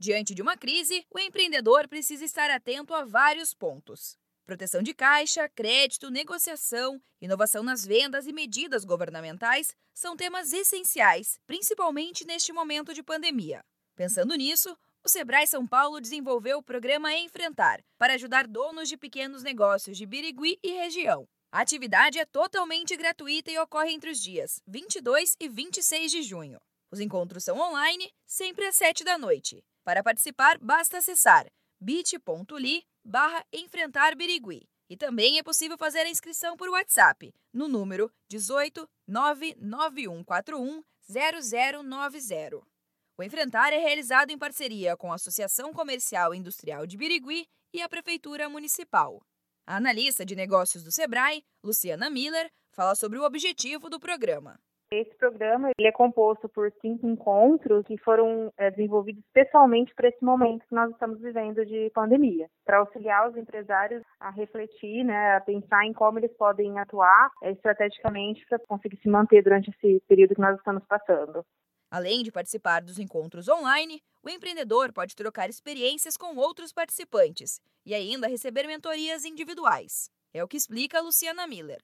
Diante de uma crise, o empreendedor precisa estar atento a vários pontos. Proteção de caixa, crédito, negociação, inovação nas vendas e medidas governamentais são temas essenciais, principalmente neste momento de pandemia. Pensando nisso, o Sebrae São Paulo desenvolveu o programa Enfrentar para ajudar donos de pequenos negócios de Birigui e região. A atividade é totalmente gratuita e ocorre entre os dias 22 e 26 de junho. Os encontros são online, sempre às 7 da noite. Para participar, basta acessar bit.ly barra enfrentar Birigui. E também é possível fazer a inscrição por WhatsApp no número 18 99141 0090. O Enfrentar é realizado em parceria com a Associação Comercial e Industrial de Birigui e a Prefeitura Municipal. A analista de negócios do Sebrae, Luciana Miller, fala sobre o objetivo do programa. Esse programa ele é composto por cinco encontros que foram é, desenvolvidos especialmente para esse momento que nós estamos vivendo de pandemia, para auxiliar os empresários a refletir, né, a pensar em como eles podem atuar é, estrategicamente para conseguir se manter durante esse período que nós estamos passando. Além de participar dos encontros online, o empreendedor pode trocar experiências com outros participantes e ainda receber mentorias individuais. É o que explica Luciana Miller.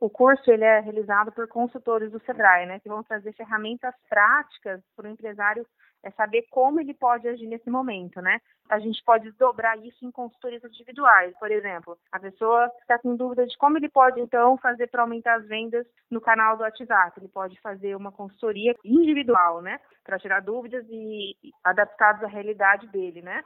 O curso ele é realizado por consultores do Sebrae, né, que vão trazer ferramentas práticas para o empresário é saber como ele pode agir nesse momento, né? A gente pode dobrar isso em consultorias individuais, por exemplo, a pessoa está com dúvida de como ele pode então fazer para aumentar as vendas no canal do WhatsApp. Ele pode fazer uma consultoria individual, né, para tirar dúvidas e adaptados à realidade dele, né?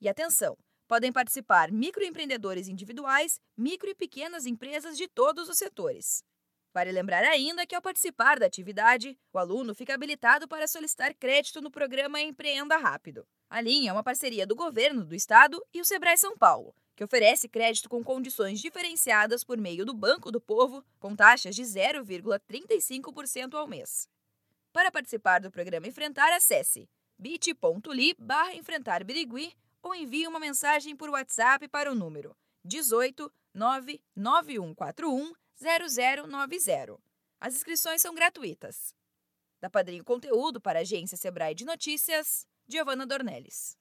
E atenção, Podem participar microempreendedores individuais, micro e pequenas empresas de todos os setores. Vale lembrar ainda que, ao participar da atividade, o aluno fica habilitado para solicitar crédito no programa Empreenda Rápido. A linha é uma parceria do governo do estado e o Sebrae São Paulo, que oferece crédito com condições diferenciadas por meio do Banco do Povo, com taxas de 0,35% ao mês. Para participar do programa Enfrentar, acesse bit.ly barra ou envie uma mensagem por WhatsApp para o número 18 99141 0090. As inscrições são gratuitas. Da Padrinho Conteúdo para a agência Sebrae de Notícias, Giovana Dornelles.